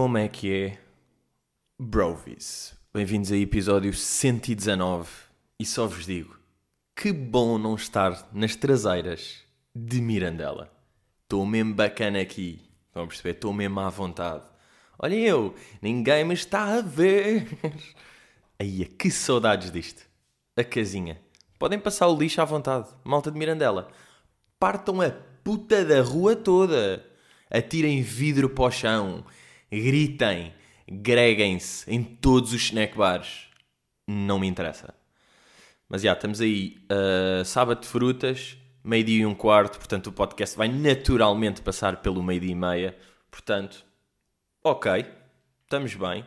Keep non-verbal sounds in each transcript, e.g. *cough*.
Como é que é? Brovis. Bem-vindos a episódio 119. E só vos digo, que bom não estar nas traseiras de Mirandela. Estou mesmo bacana aqui. Vão perceber? Estou mesmo à vontade. Olhem eu, ninguém me está a ver. *laughs* Aí, que saudades disto. A casinha. Podem passar o lixo à vontade. Malta de Mirandela. Partam a puta da rua toda. Atirem vidro para o chão. Gritem. Greguem-se em todos os snack bars. Não me interessa. Mas já, estamos aí. Uh, sábado de frutas, meio-dia e um quarto. Portanto, o podcast vai naturalmente passar pelo meio-dia e meia. Portanto, ok. Estamos bem.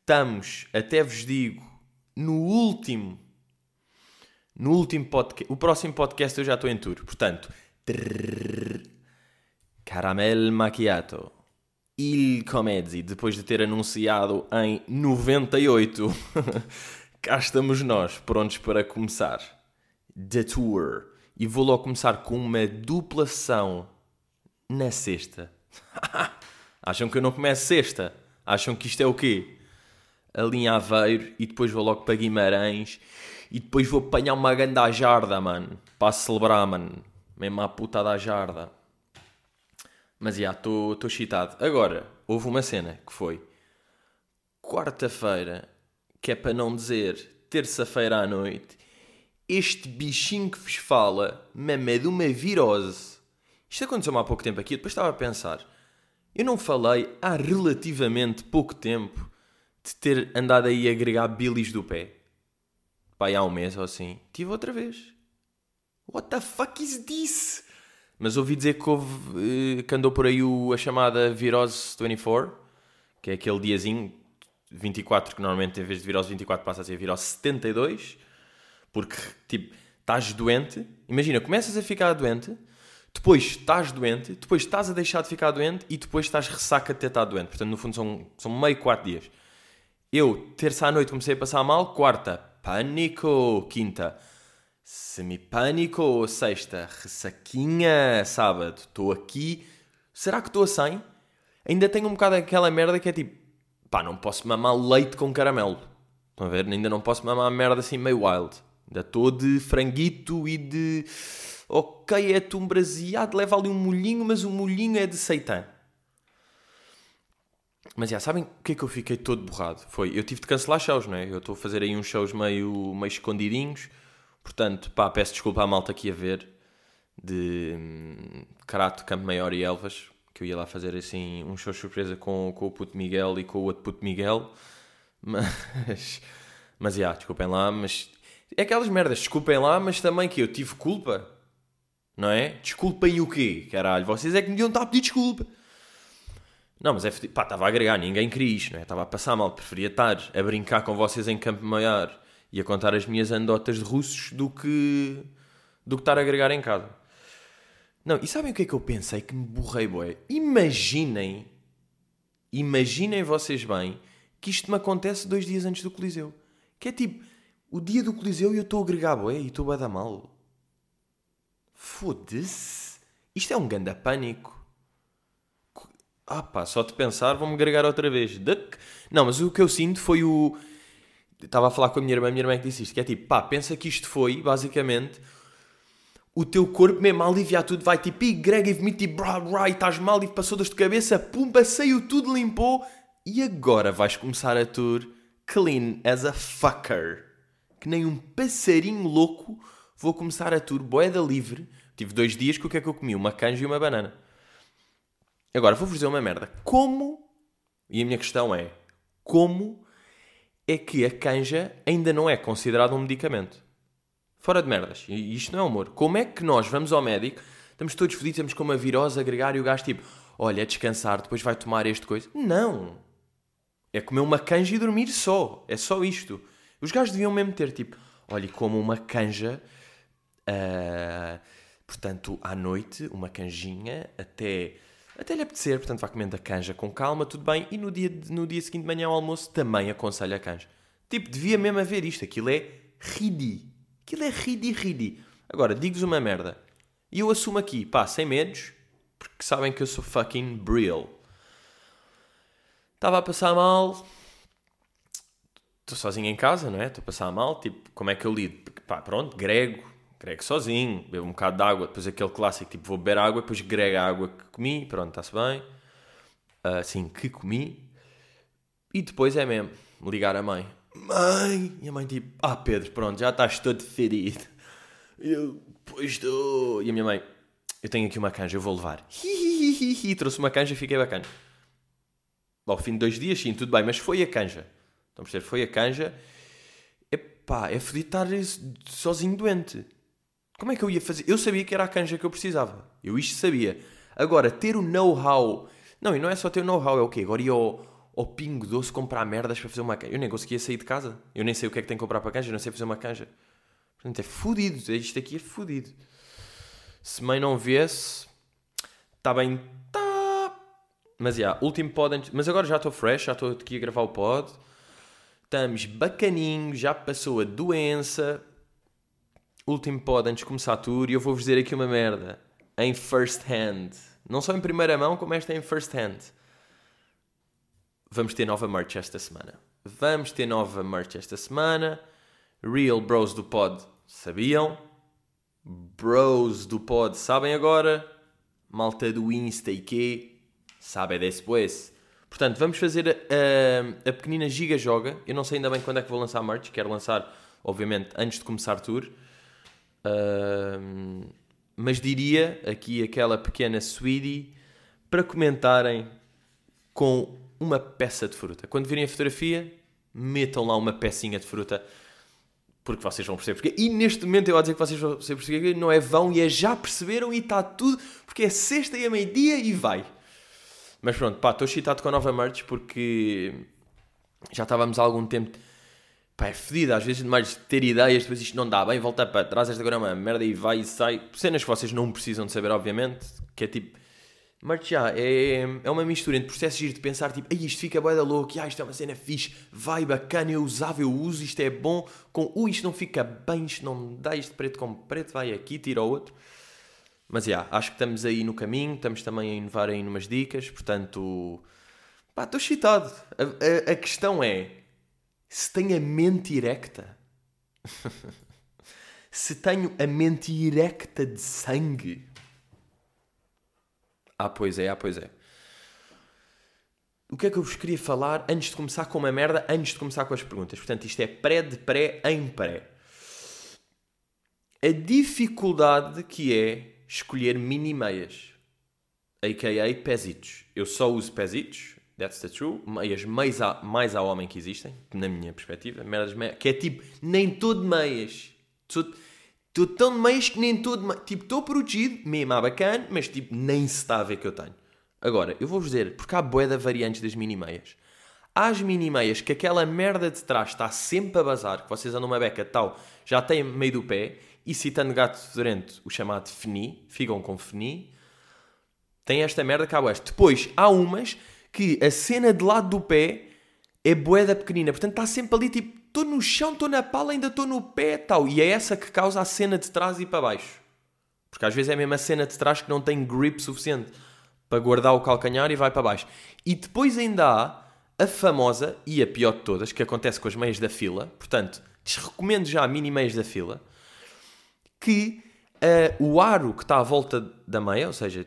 Estamos, até vos digo, no último. No último podcast. O próximo podcast eu já estou em tour. Portanto, trrr, caramel macchiato. Il Comedy, depois de ter anunciado em 98. *laughs* Cá estamos nós, prontos para começar. The Tour. E vou logo começar com uma duplação na sexta. *laughs* Acham que eu não começo sexta? Acham que isto é o quê? Ali em Aveiro e depois vou logo para Guimarães e depois vou apanhar uma ganda jarda, mano. Para celebrar, mano. Mesmo a puta da jarda. Mas já, estou excitado. Agora, houve uma cena que foi quarta-feira, que é para não dizer terça-feira à noite, este bichinho que vos fala, mesmo é de uma virose. Isto aconteceu há pouco tempo aqui, depois estava a pensar. Eu não falei há relativamente pouco tempo de ter andado aí a agregar bilis do pé. Pai, há um mês ou assim. Tive outra vez. What the fuck is this? Mas ouvi dizer que, houve, eh, que andou por aí o, a chamada Virose 24, que é aquele diazinho 24, que normalmente em vez de Virose 24 passa a ser Virose 72, porque tipo, estás doente, imagina, começas a ficar doente, depois estás doente, depois estás a deixar de ficar doente e depois estás ressaca de ter estado doente. Portanto, no fundo são, são meio 4 dias. Eu, terça à noite, comecei a passar mal, quarta, pânico, quinta, Semipânico, sexta, ressaquinha, sábado, estou aqui. Será que estou a 100? Ainda tenho um bocado aquela merda que é tipo, pá, não posso mamar leite com caramelo. Estão a ver? Ainda não posso mamar merda assim meio wild. Ainda estou de franguito e de. Ok, é tumbraseado, leva ali um molhinho, mas o molhinho é de seitã. Mas já sabem o que é que eu fiquei todo borrado? Foi, eu tive de cancelar shows, não é? Eu estou a fazer aí uns shows meio, meio escondidinhos Portanto, pá, peço desculpa à malta aqui a ver de hum, Carato, Campo Maior e Elvas, que eu ia lá fazer assim um show surpresa com, com o puto Miguel e com o outro puto Miguel. Mas, mas já, desculpem lá, mas é aquelas merdas, desculpem lá, mas também que eu tive culpa, não é? Desculpem o quê, caralho? Vocês é que me deviam estar a pedir desculpa. Não, mas é pá, estava a agregar, ninguém queria isto, não é? Estava a passar mal, preferia estar a brincar com vocês em Campo Maior e a contar as minhas anedotas de russos do que do que estar a agregar em casa. Não, e sabem o que é que eu pensei que me borrei, boé? Imaginem, imaginem vocês bem que isto me acontece dois dias antes do Coliseu. Que é tipo, o dia do Coliseu e eu estou a agregar, boé, e estou a dar mal. Foda-se. Isto é um ganda pânico. Ah pá, só de pensar vou-me agregar outra vez. Não, mas o que eu sinto foi o Estava a falar com a minha irmã, a minha irmã que disse isto, que é tipo, pá, pensa que isto foi, basicamente, o teu corpo mesmo a aliviar tudo, vai tipo, e Greg, me tipo, brá, brá, e estás mal e passou das de cabeça, pumba, saiu tudo, limpou, e agora vais começar a tour clean as a fucker. Que nem um passarinho louco, vou começar a tour boeda livre. Tive dois dias que o que é que eu comi? Uma canja e uma banana. Agora, vou-vos dizer uma merda. Como, e a minha questão é, como é que a canja ainda não é considerada um medicamento. Fora de merdas. E isto não é humor. Como é que nós vamos ao médico, estamos todos fodidos, estamos com uma virose agregar e o gajo tipo, olha, é descansar, depois vai tomar este coisa. Não! É comer uma canja e dormir só. É só isto. Os gajos deviam mesmo ter tipo, olha, como uma canja, uh, portanto, à noite, uma canjinha até até lhe apetecer, portanto vai comendo a canja com calma, tudo bem, e no dia, no dia seguinte de manhã ao almoço também aconselho a canja. Tipo, devia mesmo haver isto, aquilo é ridi. Aquilo é ridi, ridi. Agora, digo-vos uma merda. E eu assumo aqui, pá, sem medos, porque sabem que eu sou fucking real. Estava a passar mal. Estou sozinho em casa, não é? Estou a passar mal. Tipo, como é que eu lido? Pá, pronto, grego. Grego sozinho. Bebo um bocado de água. Depois aquele clássico, tipo, vou beber água. Depois grego a água que comi. Pronto, está-se bem. Assim, que comi. E depois é mesmo ligar a mãe. Mãe! E a mãe tipo, ah Pedro, pronto, já estás todo ferido. E eu, pois estou. E a minha mãe, eu tenho aqui uma canja, eu vou levar. Hi, Trouxe uma canja e fiquei bacana. Ao fim de dois dias, sim, tudo bem, mas foi a canja. Estão a perceber? Foi a canja. Epá, é fodido estar sozinho doente. Como é que eu ia fazer? Eu sabia que era a canja que eu precisava. Eu isto sabia. Agora, ter o know-how. Não, e não é só ter o know-how, é o quê? Agora ia ao, ao Pingo Doce comprar merdas para fazer uma canja. Eu nem conseguia sair de casa. Eu nem sei o que é que tenho que comprar para canja, eu não sei fazer uma canja. Portanto, é fodido. Isto aqui é fodido. Se mãe não viesse, está bem. Tá. Mas, já, yeah, último pod. Antes... Mas agora já estou fresh, já estou aqui a gravar o pod. Estamos bacaninhos, já passou a doença. Último pod antes de começar tour. E eu vou-vos dizer aqui uma merda. Em first hand. Não só em primeira mão, como esta é em first hand vamos ter nova merch esta semana. Vamos ter nova merch esta semana. Real Bros do Pod sabiam. Bros do Pod sabem agora. Malta do Insta e que sabe depois. Portanto, vamos fazer a, a, a, pequenina Giga Joga. Eu não sei ainda bem quando é que vou lançar a merch. Quero lançar, obviamente, antes de começar tour. Mas diria aqui aquela pequena sweetie para comentarem com uma peça de fruta. Quando virem a fotografia, metam lá uma pecinha de fruta, porque vocês vão perceber porque. E neste momento eu vou dizer que vocês vão perceber porque não é vão e é já perceberam e está tudo, porque é sexta e é meio-dia e vai. Mas pronto, pá, estou excitado com a nova merch porque já estávamos há algum tempo. Pá, é fedido, às vezes demais ter ideias, depois isto não dá bem, volta para trás, esta agora é uma merda e vai e sai. Cenas que vocês não precisam de saber, obviamente, que é tipo mas já, é, é uma mistura entre processos de pensar tipo, isto fica bué da louco, ah, isto é uma cena fixe, vai bacana, eu usava, eu uso, isto é bom, com ui, isto não fica bem, isto não dá, isto preto com preto, vai aqui, tira o outro. Mas já, acho que estamos aí no caminho, estamos também a inovar aí numas dicas, portanto, pá, estou excitado. A, a, a questão é, se tenho a mente erecta, *laughs* se tenho a mente erecta de sangue, ah, pois é, ah, pois é. O que é que eu vos queria falar antes de começar com uma merda, antes de começar com as perguntas? Portanto, isto é pré de pré em pré. A dificuldade que é escolher mini meias, a.k.a. pezitos. Eu só uso pezitos, that's the true, meias mais, a, mais ao homem que existem, na minha perspectiva, merdas meias, que é tipo, nem todo meias. Estou tão de meias que nem todo. Tipo, estou protegido, mesmo à bacana, mas tipo, nem se está a ver que eu tenho. Agora, eu vou-vos dizer, porque há boeda variantes das mini-meias. Há as mini-meias que aquela merda de trás está sempre a bazar, que vocês andam uma beca tal, já tem meio do pé, e citando gato fedorento, o chamado feni, ficam com feni, tem esta merda cá oeste. Depois, há umas que a cena de lado do pé é boeda pequenina, portanto está sempre ali tipo estou no chão, estou na pala, ainda estou no pé tal. E é essa que causa a cena de trás e para baixo. Porque às vezes é mesmo a cena de trás que não tem grip suficiente para guardar o calcanhar e vai para baixo. E depois ainda há a famosa e a pior de todas, que acontece com as meias da fila. Portanto, desrecomendo já a mini meias da fila. Que uh, o aro que está à volta da meia, ou seja,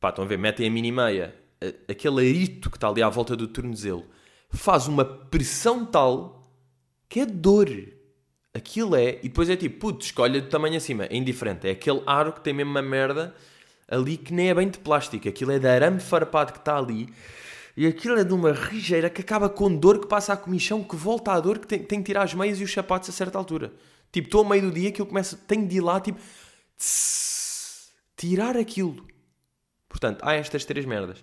pá, estão a ver, metem a mini meia, aquele arito que está ali à volta do tornozelo, faz uma pressão tal que é dor. Aquilo é. E depois é tipo, putz, escolha do tamanho acima. É indiferente. É aquele aro que tem mesmo uma merda ali que nem é bem de plástico. Aquilo é de arame farpado que está ali. E aquilo é de uma rijeira que acaba com dor, que passa a comichão, que volta à dor, que tem, tem que tirar as meias e os sapatos a certa altura. Tipo, estou ao meio do dia que eu começo, tenho de ir lá, tipo, tss, tirar aquilo. Portanto, há estas três merdas.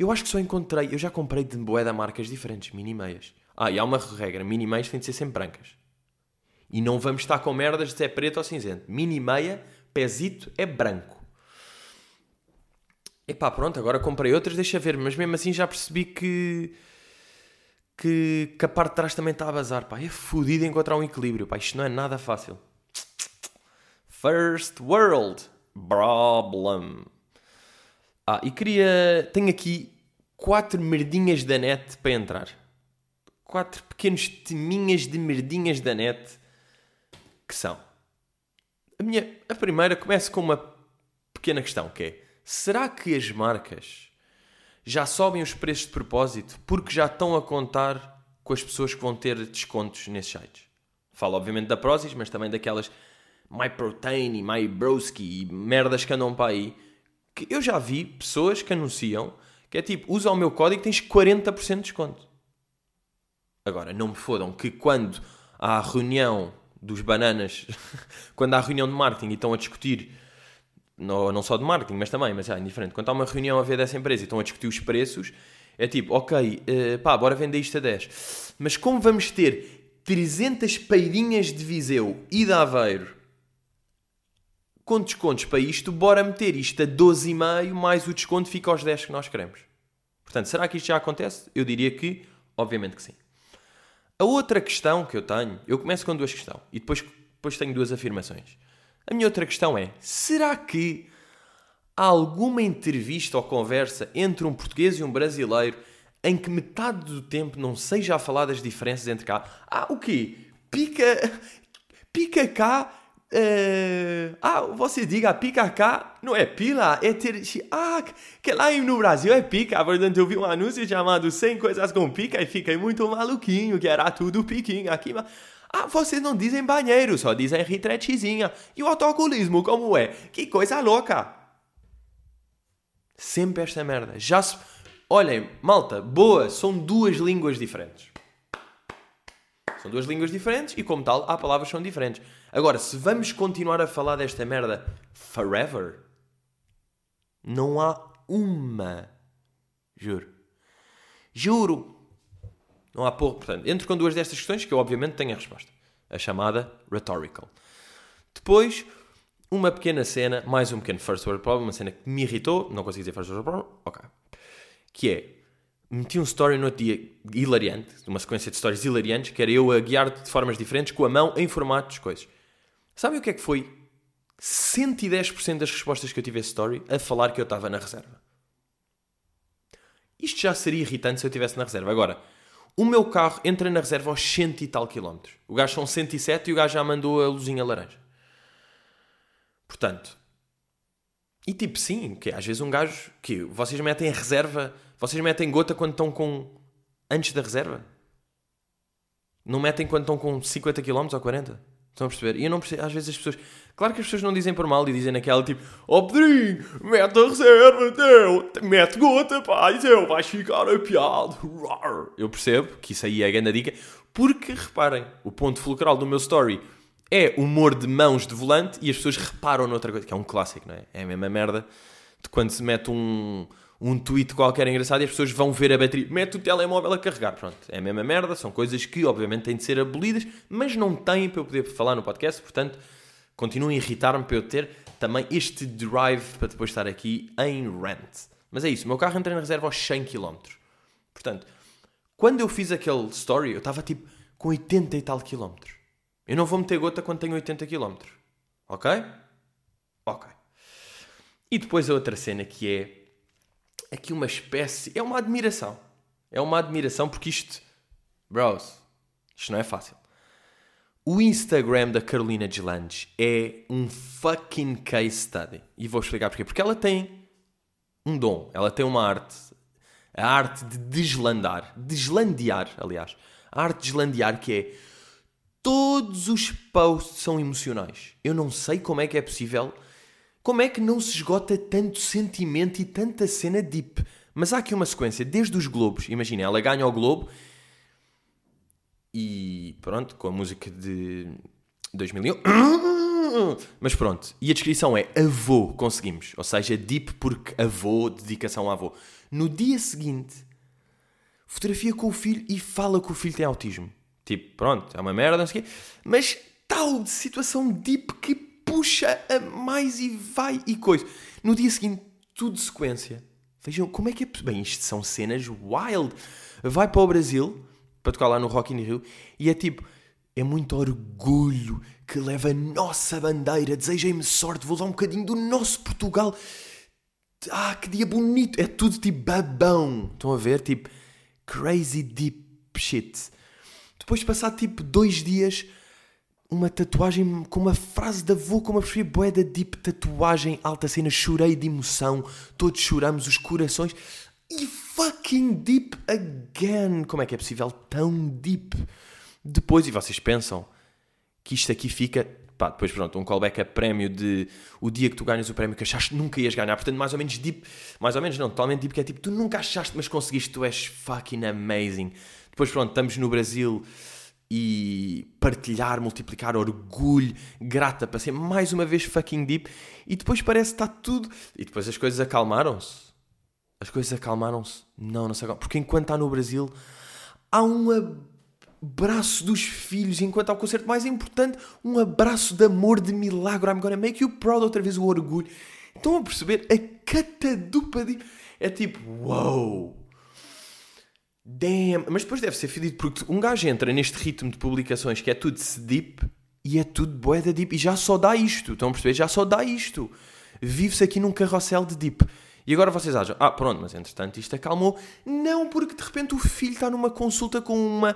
Eu acho que só encontrei, eu já comprei de da marcas diferentes, mini meias. Ah, e há uma regra: mini meias têm de ser sempre brancas. E não vamos estar com merdas de ser preto ou cinzento. Mini meia, pezito, é branco. Epá, pronto, agora comprei outras, deixa ver. Mas mesmo assim já percebi que... Que, que a parte de trás também está a bazar. Pá, é fodido encontrar um equilíbrio. Pá, isto não é nada fácil. First world problem. Ah, e queria... Tenho aqui quatro merdinhas da net para entrar. Quatro pequenos teminhas de merdinhas da net que são. A, minha, a primeira começa com uma pequena questão que é será que as marcas já sobem os preços de propósito porque já estão a contar com as pessoas que vão ter descontos nesses sites? Falo obviamente da Prozis, mas também daquelas MyProtein e MyBroski e merdas que andam para aí. Eu já vi pessoas que anunciam que é tipo, usa o meu código e tens 40% de desconto. Agora, não me fodam que quando há a reunião dos bananas, *laughs* quando há a reunião de marketing e estão a discutir, não, não só de marketing, mas também, mas é indiferente, quando há uma reunião a ver dessa empresa e estão a discutir os preços, é tipo, ok, uh, pá, bora vender isto a 10. Mas como vamos ter 300 peidinhas de Viseu e de Aveiro com descontos para isto, bora meter isto a 12,5 mais o desconto fica aos 10 que nós queremos. Portanto, será que isto já acontece? Eu diria que, obviamente que sim. A outra questão que eu tenho, eu começo com duas questões e depois, depois tenho duas afirmações. A minha outra questão é: será que há alguma entrevista ou conversa entre um português e um brasileiro em que metade do tempo não seja a falar das diferenças entre cá? Ah, o quê? Pica, pica cá Uh, ah, você diga pica cá, não é pila, é ter. Ah, que lá no Brasil é pica. Portanto, eu vi um anúncio chamado 100 coisas com pica e fiquei muito maluquinho, que era tudo piquinho aqui. Mas... Ah, vocês não dizem banheiro, só dizem retretezinha. E o autocolismo, como é? Que coisa louca! Sempre esta merda. Já. Olhem, malta, boa, são duas línguas diferentes. São duas línguas diferentes e, como tal, há palavras que são diferentes. Agora, se vamos continuar a falar desta merda forever, não há uma. Juro. Juro. Não há porra. Portanto, entro com duas destas questões que eu, obviamente, tenho a resposta. A chamada rhetorical. Depois, uma pequena cena, mais um pequeno first world problem, uma cena que me irritou, não consigo dizer first world problem, ok. Que é, meti um story no outro dia hilariante, uma sequência de stories hilariantes, que era eu a guiar de formas diferentes com a mão em formatos, coisas. Sabem o que é que foi? 110% das respostas que eu tive a story a falar que eu estava na reserva. Isto já seria irritante se eu estivesse na reserva. Agora, o meu carro entra na reserva aos 100 e tal quilómetros. O gajo são 107 e o gajo já mandou a luzinha laranja. Portanto, e tipo, sim, que às vezes um gajo que vocês metem a reserva, vocês metem gota quando estão com antes da reserva. Não metem quando estão com 50 km ou 40. Estão a perceber? E eu não percebo, às vezes as pessoas. Claro que as pessoas não dizem por mal e dizem naquela tipo: Ó oh, Pedrinho, mete a reserva, teu, mete gota, pá, e teu, vais ficar apiado. Eu percebo que isso aí é a grande dica, porque reparem, o ponto fulcral do meu story é humor de mãos de volante e as pessoas reparam noutra coisa, que é um clássico, não é? É a mesma merda de quando se mete um um tweet qualquer engraçado e as pessoas vão ver a bateria. Mete o telemóvel a carregar. Pronto, é a mesma merda. São coisas que, obviamente, têm de ser abolidas, mas não têm para eu poder falar no podcast. Portanto, continuem a irritar-me para eu ter também este drive para depois estar aqui em rant. Mas é isso, o meu carro entra na reserva aos 100 km. Portanto, quando eu fiz aquele story, eu estava tipo com 80 e tal quilómetros. Eu não vou meter gota quando tenho 80 km. Ok? Ok. E depois a outra cena que é aqui uma espécie. É uma admiração. É uma admiração porque isto. Bros, isto não é fácil. O Instagram da Carolina Deslandes é um fucking case study. E vou explicar porquê. Porque ela tem um dom, ela tem uma arte. A arte de deslandar. Deslandear, aliás. A arte de deslandear que é. Todos os posts são emocionais. Eu não sei como é que é possível como é que não se esgota tanto sentimento e tanta cena deep? Mas há aqui uma sequência, desde os Globos. Imagina, ela ganha o Globo e pronto, com a música de 2001. *coughs* Mas pronto, e a descrição é avô, conseguimos. Ou seja, deep porque avô, dedicação a avô. No dia seguinte, fotografia com o filho e fala que o filho tem autismo. Tipo, pronto, é uma merda, não sei o quê. Mas tal situação deep que puxa a mais e vai e coisa. No dia seguinte, tudo de sequência. Vejam como é que é. Bem, isto são cenas wild. Vai para o Brasil, para tocar lá no Rock in Rio, e é tipo. É muito orgulho que leva a nossa bandeira. Desejem-me sorte, vou dar um bocadinho do nosso Portugal. Ah, que dia bonito! É tudo tipo babão. Estão a ver? Tipo, crazy deep shit. Depois de passar tipo dois dias, uma tatuagem com uma frase da avó, como eu preferi, boé da deep tatuagem, alta cena, chorei de emoção, todos choramos os corações. E fucking deep again! Como é que é possível tão deep? Depois, e vocês pensam que isto aqui fica pá, depois pronto, um callback a prémio de o dia que tu ganhas o prémio que achaste nunca ias ganhar, portanto mais ou menos deep, mais ou menos não, totalmente deep, que é tipo, tu nunca achaste, mas conseguiste, tu és fucking amazing. Depois pronto, estamos no Brasil e partilhar, multiplicar orgulho, grata para ser mais uma vez fucking deep e depois parece que está tudo e depois as coisas acalmaram-se. As coisas acalmaram-se. Não, não se acalmaram. Porque enquanto está no Brasil há uma abraço dos filhos, enquanto ao concerto mais importante, um abraço de amor, de milagre. I'm gonna make you proud, outra vez o orgulho. Estão a perceber? A catadupa de... É tipo, wow! Damn! Mas depois deve ser fedido, porque um gajo entra neste ritmo de publicações que é tudo deep e é tudo boeda deep e já só dá isto. Estão a perceber? Já só dá isto. Vive-se aqui num carrossel de deep. E agora vocês acham, ah, pronto, mas entretanto isto acalmou. Não, porque de repente o filho está numa consulta com uma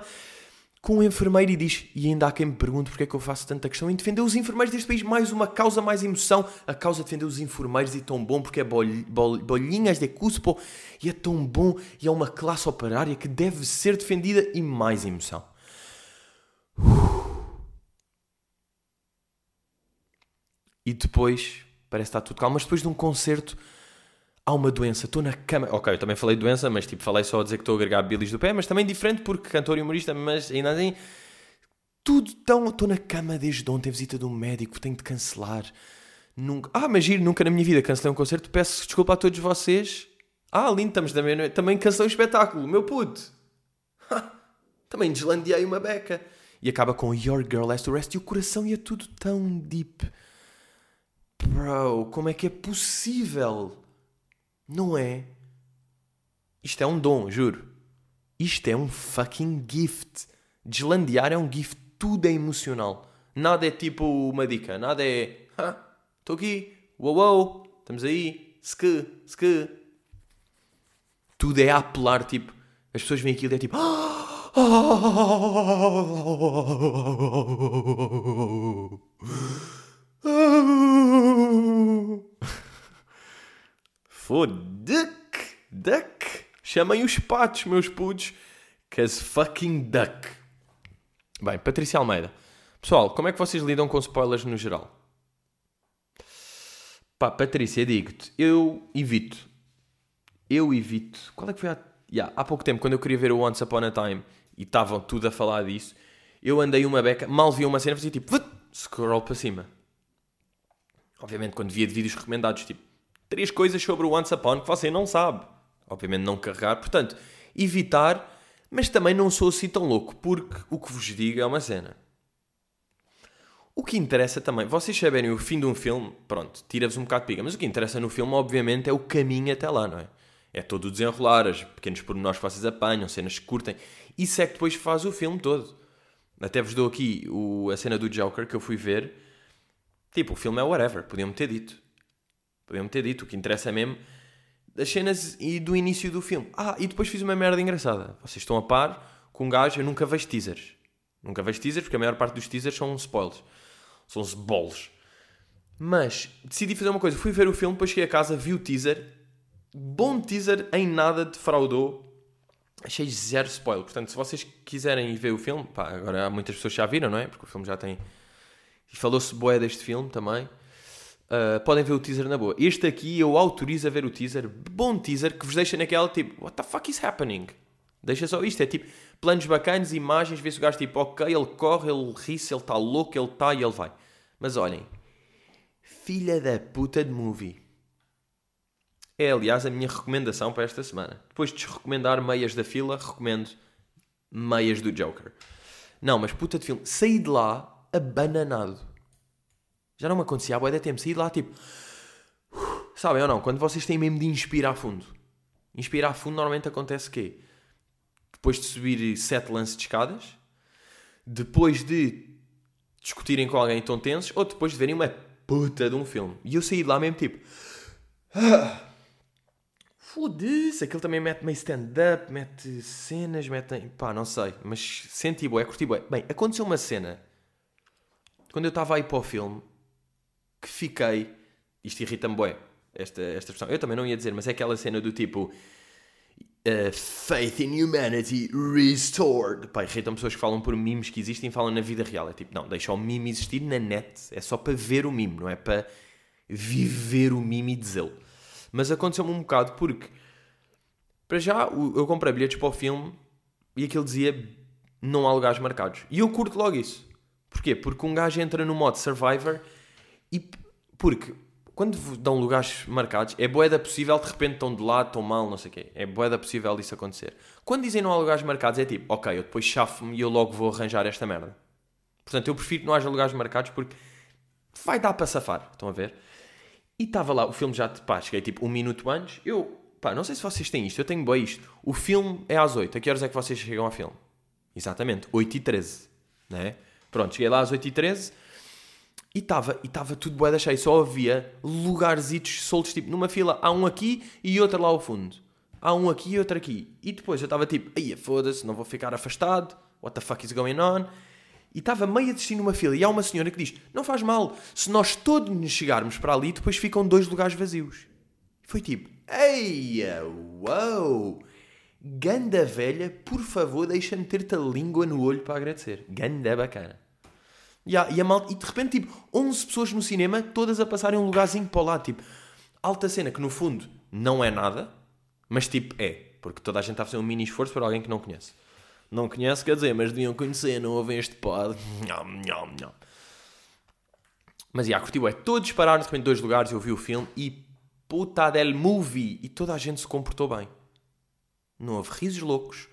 com um enfermeiro e diz: E ainda há quem me pergunte porque é que eu faço tanta questão em defender os enfermeiros deste país. Mais uma causa, mais emoção. A causa de defender os enfermeiros e tão bom porque é bol, bol, bolinhas de cuspo e é tão bom e é uma classe operária que deve ser defendida e mais emoção. E depois, parece está tudo calmo, mas depois de um concerto há uma doença, estou na cama. Ok, eu também falei doença, mas tipo, falei só a dizer que estou a agregar bilis do pé, mas também diferente porque cantor e humorista, mas ainda assim, tudo tão. Estou na cama desde ontem, visita de um médico, tenho de cancelar. Nunca. Ah, mas giro, nunca na minha vida cancelei um concerto, peço desculpa a todos vocês. Ah, lindo, estamos também, também cancelei um espetáculo, meu puto. também deslandeei uma beca. E acaba com Your Girl Has to Rest e o coração ia tudo tão deep. Bro, como é que é possível? Não é. Isto é um dom, juro. Isto é um fucking gift. Deslandear é um gift. Tudo é emocional. Nada é tipo uma dica. Nada é. Estou aqui. Uou, uou. Estamos aí. Ske, ske. Tudo é apelar. Tipo, as pessoas veem aquilo e é tipo. Foda-que, duck. Chamem os patos, meus putos. Cause fucking duck. Bem, Patrícia Almeida. Pessoal, como é que vocês lidam com spoilers no geral? Pá, Patrícia, digo-te, eu evito. Eu evito. Qual é que foi há... Yeah, há pouco tempo, quando eu queria ver o Once Upon a Time e estavam tudo a falar disso, eu andei uma beca, mal vi uma cena, fazia tipo, scroll para cima. Obviamente, quando via de vídeos recomendados, tipo, três coisas sobre o Once Upon que você não sabe. Obviamente não carregar, portanto, evitar, mas também não sou assim tão louco, porque o que vos digo é uma cena. O que interessa também, vocês saberem o fim de um filme, pronto, tira-vos um bocado de pica, mas o que interessa no filme, obviamente, é o caminho até lá, não é? É todo o desenrolar, os pequenos pormenores que vocês apanham, cenas que curtem. Isso é que depois faz o filme todo. Até vos dou aqui o, a cena do Joker que eu fui ver. Tipo, o filme é whatever, podiam-me ter dito. Podiam ter dito, o que interessa mesmo das cenas e do início do filme. Ah, e depois fiz uma merda engraçada. Vocês estão a par com um gajo, eu nunca vejo teasers. Nunca vejo teasers porque a maior parte dos teasers são spoilers. São bolos. Mas decidi fazer uma coisa. Fui ver o filme, depois cheguei a casa, vi o teaser. Bom teaser, em nada defraudou. Achei zero spoiler. Portanto, se vocês quiserem ver o filme, pá, agora há muitas pessoas já viram, não é? Porque o filme já tem. E falou-se boé deste filme também. Uh, podem ver o teaser na boa. Este aqui eu autorizo a ver o teaser. Bom teaser que vos deixa naquela tipo, what the fuck is happening? Deixa só isto. É tipo, planos bacanas, imagens, vê se o gajo tipo, ok, ele corre, ele ri-se, ele está louco, ele está e ele vai. Mas olhem, filha da puta de movie. É aliás a minha recomendação para esta semana. Depois de recomendar meias da fila, recomendo meias do Joker. Não, mas puta de filme. Saí de lá abananado já não me acontecia há boa de tempo sair lá tipo. Sabem ou não? Quando vocês têm mesmo de inspirar fundo. Inspirar fundo normalmente acontece o quê? Depois de subir sete lances de escadas, depois de discutirem com alguém tão tensos, ou depois de verem uma puta de um filme. E eu saí de lá mesmo tipo. Foda-se, aquele também mete meio stand-up, mete cenas, mete. pá, não sei, mas senti bué, curti bué. Bem, aconteceu uma cena quando eu estava aí para o filme que fiquei. Isto irrita-me bué, esta, esta expressão. Eu também não ia dizer, mas é aquela cena do tipo. Uh, faith in humanity restored. Pá, irritam pessoas que falam por memes que existem e falam na vida real. É tipo, não, deixa o meme existir na net. É só para ver o meme, não é para viver o meme e dizê-lo. Mas aconteceu-me um bocado porque, para já, eu comprei bilhetes para o filme e aquilo dizia não há lugares marcados. E eu curto logo isso. Porquê? Porque um gajo entra no modo Survivor e. Porque quando dão lugares marcados, é boeda possível, de repente estão de lado, estão mal, não sei o quê. É boeda possível isso acontecer. Quando dizem não há lugares marcados, é tipo, ok, eu depois chafo-me e eu logo vou arranjar esta merda. Portanto, eu prefiro que não haja lugares marcados porque vai dar para safar. Estão a ver? E estava lá, o filme já, pá, cheguei tipo um minuto antes. Eu, pá, não sei se vocês têm isto, eu tenho bem isto. O filme é às 8. A que horas é que vocês chegam ao filme? Exatamente, 8 e 13. Né? Pronto, cheguei lá às 8 e 13 e estava e tava tudo boeda cheio, só havia lugarzitos soltos, tipo, numa fila, há um aqui e outro lá ao fundo. Há um aqui e outro aqui. E depois eu estava tipo, aí foda-se, não vou ficar afastado, what the fuck is going on? E estava meio a desistir numa fila e há uma senhora que diz, não faz mal, se nós todos chegarmos para ali, depois ficam dois lugares vazios. Foi tipo, eia, uau, ganda velha, por favor, deixa-me ter-te a língua no olho para agradecer. Ganda bacana. Yeah, e, a mal... e de repente, tipo, 11 pessoas no cinema, todas a passarem um lugarzinho para o lado. Tipo, alta cena que no fundo não é nada, mas tipo é. Porque toda a gente está a fazer um mini esforço para alguém que não conhece. Não conhece, quer dizer, mas deviam conhecer, não ouvem este pod. Mas, yeah, curtiu, é. Todos pararam de repente dois lugares, eu vi o filme e puta del movie. E toda a gente se comportou bem. Não houve risos loucos,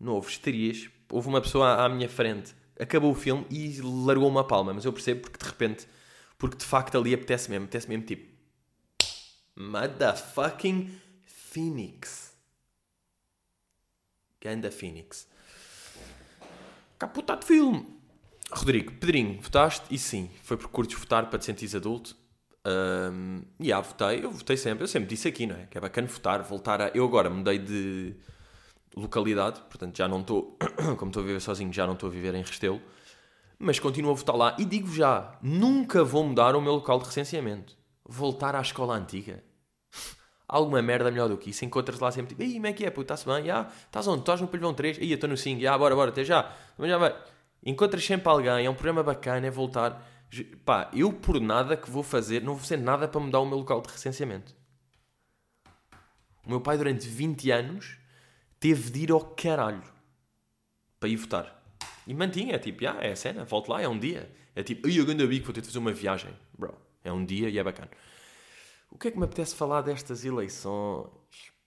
não houve histerias. Houve uma pessoa à minha frente acabou o filme e largou uma palma, mas eu percebo porque de repente, porque de facto ali apetece mesmo, apetece mesmo tipo Motherfucking Phoenix. Ganda Phoenix. Caputado de filme. Rodrigo, Pedrinho, votaste? E sim, foi por curtos votar para te sentires adulto. Um, e yeah, votei, eu votei sempre, eu sempre disse aqui, não é? Que é bacana votar, voltar a. Eu agora mudei de localidade, portanto já não estou, *clears throat* como estou a viver sozinho, já não estou a viver em Restelo, mas continuo a votar lá e digo já, nunca vou mudar o meu local de recenseamento. Voltar à escola antiga. *laughs* Alguma merda melhor do que isso. Encontras lá sempre tipo, Ei, como é que é, puto? Está-se bem? Já? Estás onde? Estás no pavilhão 3? Aí, estou no 5. Já, bora, bora, até já. Também já vai. Encontras sempre alguém, é um programa bacana, é voltar. Pá, eu por nada que vou fazer, não vou fazer nada para mudar o meu local de recenseamento. O meu pai, durante 20 anos, teve de ir ao caralho para ir votar. E mantinha, é tipo, ah, é a cena, volto lá, é um dia. É tipo, eu ganho bico, vou ter de fazer uma viagem. Bro, é um dia e é bacana. O que é que me apetece falar destas eleições?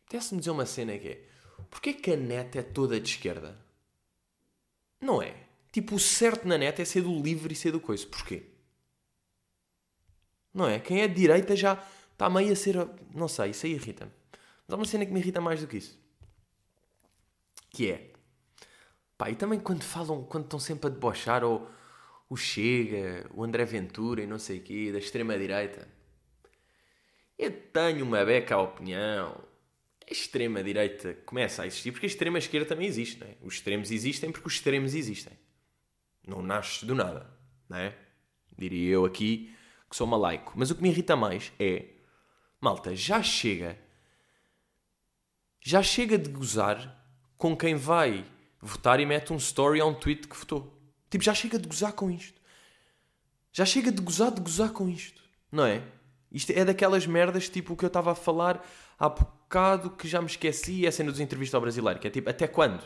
Apetece-me dizer uma cena que é, porquê que a net é toda de esquerda? Não é. Tipo, o certo na net é ser do livre e ser do coisa. Porquê? Não é? Quem é de direita já está meio a ser... Não sei, isso aí irrita-me. Mas há uma cena que me irrita mais do que isso que é pá, e também quando falam, quando estão sempre a debochar ou o Chega, o André Ventura e não sei o quê, da extrema-direita. Eu tenho uma beca à opinião. A extrema-direita começa a existir porque a extrema-esquerda também existe, não é? Os extremos existem porque os extremos existem. Não nasce do nada, não é? Diria eu aqui que sou malaico. Mas o que me irrita mais é... Malta, já chega... Já chega de gozar com quem vai votar e mete um story ou um tweet que votou. Tipo, já chega de gozar com isto. Já chega de gozar de gozar com isto. Não é? Isto é daquelas merdas tipo o que eu estava a falar há bocado que já me esqueci, é a cena dos entrevistas ao brasileiro, que é tipo, até quando?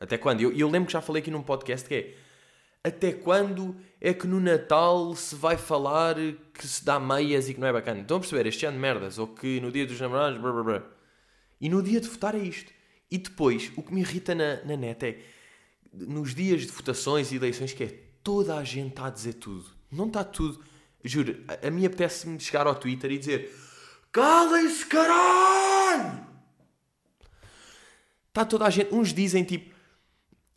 Até quando? Eu, eu, lembro que já falei aqui num podcast que é até quando é que no Natal se vai falar que se dá meias e que não é bacana? Estão a perceber? Este ano de merdas. Ou que no dia dos namorados, blá blá blá. E no dia de votar é isto. E depois, o que me irrita na, na net é nos dias de votações e eleições que é toda a gente está a dizer tudo. Não está tudo. Juro, a, a mim apetece-me chegar ao Twitter e dizer Calem-se, caralho! Está toda a gente. Uns dizem tipo.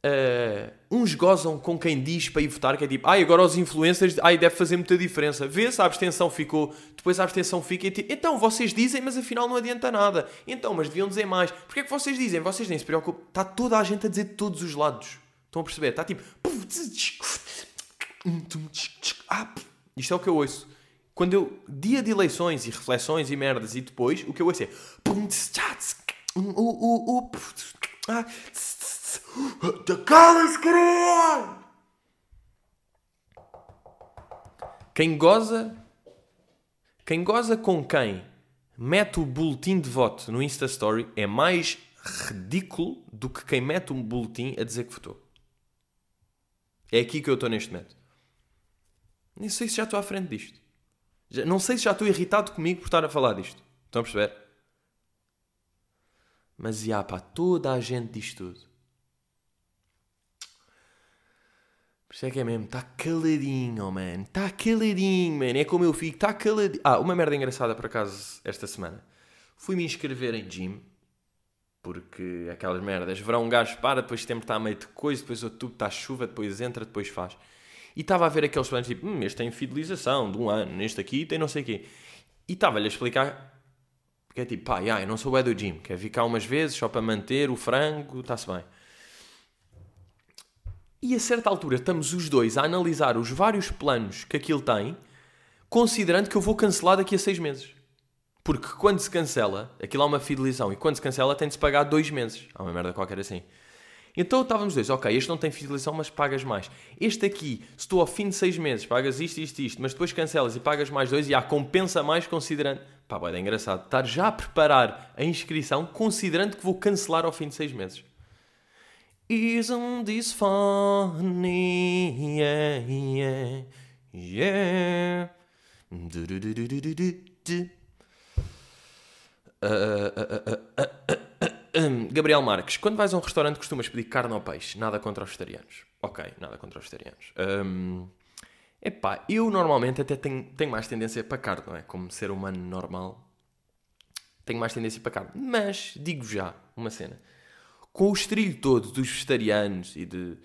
Uh, uns gozam com quem diz para ir votar, que é tipo, ai, agora os influencers, ai, deve fazer muita diferença. Vê se a abstenção ficou, depois a abstenção fica e tipo, então vocês dizem, mas afinal não adianta nada. Então, mas deviam dizer mais. Porquê é que vocês dizem? Vocês nem se preocupam. Está toda a gente a dizer de todos os lados. Estão a perceber? Está tipo. Isto é o que eu ouço. Quando eu. Dia de eleições e reflexões e merdas e depois, o que eu ouço é. Quem goza. Quem goza com quem mete o boletim de voto no Insta Story é mais ridículo do que quem mete um boletim a dizer que votou. É aqui que eu estou neste momento. Nem sei se já estou à frente disto. Já, não sei se já estou irritado comigo por estar a falar disto. Estão a perceber? Mas, já, pá, toda a gente diz tudo. Por isso é que é mesmo, está caladinho, oh, man. Está caladinho, man. É como eu fico, está caladinho. Ah, uma merda engraçada por acaso esta semana. Fui-me inscrever em gym. Porque aquelas merdas, verão um gajo para, depois tempo está meio de coisa, depois outubro está chuva, depois entra, depois faz. E estava a ver aqueles planos tipo, hum, este tem fidelização de um ano, neste aqui tem não sei o quê. E estava-lhe a explicar, porque é tipo, pá, yeah, eu não sou o do gym, quer ficar umas vezes só para manter o frango, está-se bem. E a certa altura estamos os dois a analisar os vários planos que aquilo tem, considerando que eu vou cancelar daqui a seis meses. Porque quando se cancela, aquilo há uma fidelização, e quando se cancela tem de se pagar dois meses. Há uma merda qualquer assim. Então estávamos dois, ok, este não tem fidelização, mas pagas mais. Este aqui, se tu ao fim de seis meses pagas isto, isto, isto, mas depois cancelas e pagas mais dois, e há compensa mais considerando. Pá, é engraçado. Estar já a preparar a inscrição considerando que vou cancelar ao fim de seis meses. Isn't this funny? Yeah, yeah, yeah. Gabriel Marques, quando vais a um restaurante costumas pedir carne ou peixe? Nada contra os vegetarianos. Ok, nada contra os vegetarianos. Um, epá, eu normalmente até tenho, tenho mais tendência para carne, não é? Como ser humano normal, tenho mais tendência para carne. Mas, digo já, uma cena. Com o estrilho todo dos vegetarianos e de...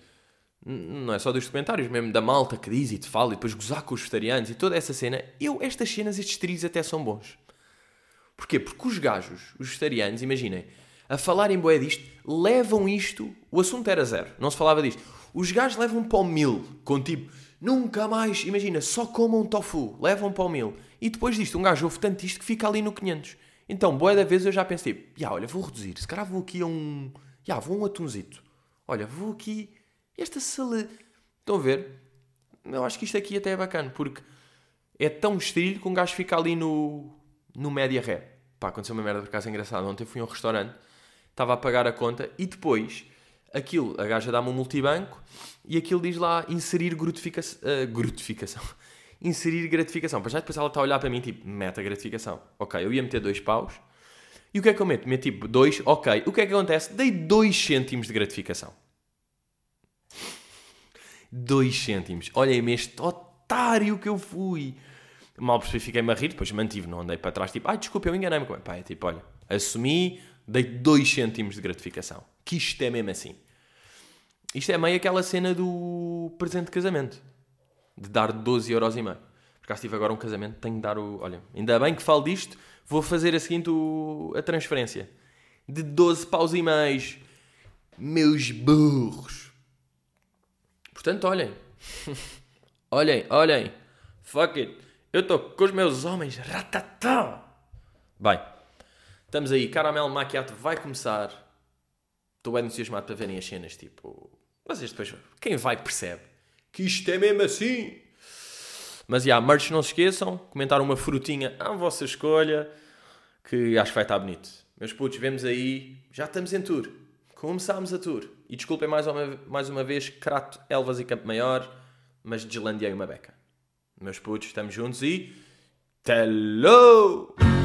Não é só dos comentários, mesmo da malta que diz e te fala e depois gozar com os vegetarianos e toda essa cena. Eu, estas cenas, estes trilhos até são bons. Porquê? Porque os gajos, os vegetarianos, imaginem, a falarem boé disto, levam isto. O assunto era zero, não se falava disto. Os gajos levam para o mil, com tipo, nunca mais, imagina, só comam tofu, levam para o mil. E depois disto, um gajo ouve tanto isto que fica ali no 500. Então, boé da vez eu já pensei, tipo, olha, vou reduzir, se calhar vou aqui a um. Já, yeah, vou um atunzito. Olha, vou aqui. Esta sala. Estão a ver? Eu acho que isto aqui até é bacana, porque é tão estrilho que um gajo fica ali no, no média ré. Pá, aconteceu uma merda por acaso engraçada. Ontem fui a um restaurante, estava a pagar a conta e depois aquilo, a gaja dá-me um multibanco e aquilo diz lá inserir gratificação. Uh, *laughs* gratificação. inserir gratificação. Para já depois ela está a olhar para mim tipo, meta gratificação. Ok, eu ia meter dois paus. E o que é que eu meto? Meto tipo dois, ok. O que é que acontece? Dei dois cêntimos de gratificação. Dois cêntimos. Olhem-me este otário que eu fui mal percebi, fiquei-me a rir, depois mantive, não andei para trás, tipo, ai, desculpa, eu enganei-me. Pá, é tipo, olha, assumi, dei 2 cêntimos de gratificação. Que isto é mesmo assim. Isto é meio aquela cena do presente de casamento. De dar 12 euros e meio. Se tive agora um casamento, tenho de dar o... Olha, ainda bem que falo disto, vou fazer a seguinte o... a transferência. De 12 paus e meios. Meus burros. Portanto, olhem. *laughs* olhem, olhem. Fuck it. Eu estou com os meus homens. Ratatá! Bem, estamos aí. Caramelo Macchiato vai começar. Estou bem entusiasmado para verem as cenas. Tipo, vocês depois. Quem vai percebe que isto é mesmo assim. Mas já, yeah, merch não se esqueçam. Comentar uma frutinha à vossa escolha. Que acho que vai estar bonito. Meus putos, vemos aí. Já estamos em tour. Começámos a tour. E desculpem mais uma, mais uma vez, Crato, Elvas e Campo Maior. Mas deslandeei uma beca. Meus putos, estamos juntos e. Hello!